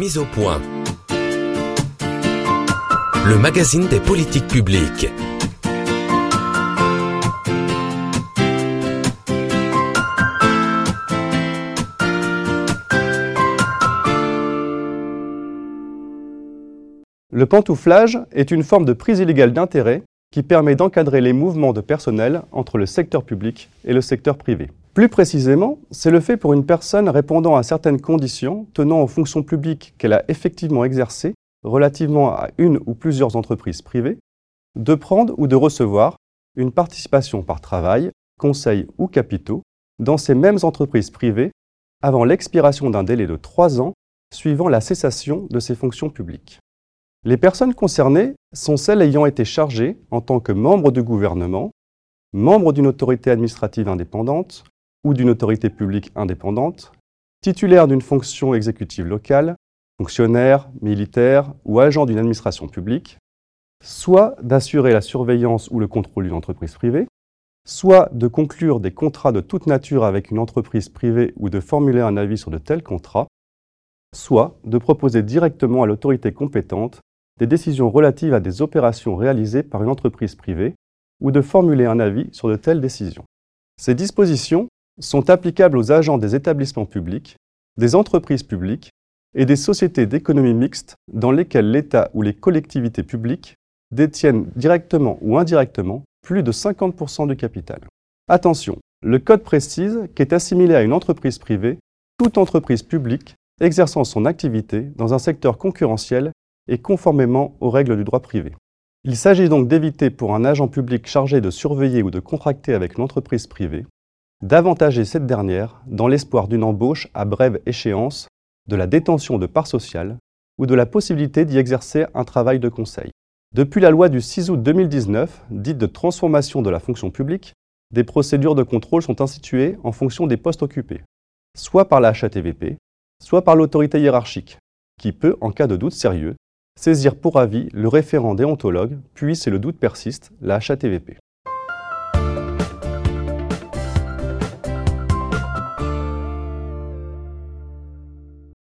Mise au point. Le magazine des politiques publiques. Le pantouflage est une forme de prise illégale d'intérêt qui permet d'encadrer les mouvements de personnel entre le secteur public et le secteur privé. Plus précisément, c'est le fait pour une personne répondant à certaines conditions tenant aux fonctions publiques qu'elle a effectivement exercées relativement à une ou plusieurs entreprises privées, de prendre ou de recevoir une participation par travail, conseil ou capitaux dans ces mêmes entreprises privées avant l'expiration d'un délai de trois ans suivant la cessation de ses fonctions publiques. Les personnes concernées sont celles ayant été chargées en tant que membres du gouvernement, membres d'une autorité administrative indépendante ou d'une autorité publique indépendante, titulaires d'une fonction exécutive locale, fonctionnaires, militaires ou agents d'une administration publique, soit d'assurer la surveillance ou le contrôle d'une entreprise privée, soit de conclure des contrats de toute nature avec une entreprise privée ou de formuler un avis sur de tels contrats, soit de proposer directement à l'autorité compétente des décisions relatives à des opérations réalisées par une entreprise privée ou de formuler un avis sur de telles décisions. Ces dispositions sont applicables aux agents des établissements publics, des entreprises publiques et des sociétés d'économie mixte dans lesquelles l'État ou les collectivités publiques détiennent directement ou indirectement plus de 50% du capital. Attention, le Code précise qu'est assimilé à une entreprise privée toute entreprise publique exerçant son activité dans un secteur concurrentiel et conformément aux règles du droit privé. Il s'agit donc d'éviter pour un agent public chargé de surveiller ou de contracter avec une entreprise privée d'avantager cette dernière dans l'espoir d'une embauche à brève échéance, de la détention de parts sociales ou de la possibilité d'y exercer un travail de conseil. Depuis la loi du 6 août 2019, dite de transformation de la fonction publique, des procédures de contrôle sont instituées en fonction des postes occupés, soit par la HATVP, soit par l'autorité hiérarchique, qui peut, en cas de doute sérieux, saisir pour avis le référent déontologue, puis, si le doute persiste, la HATVP.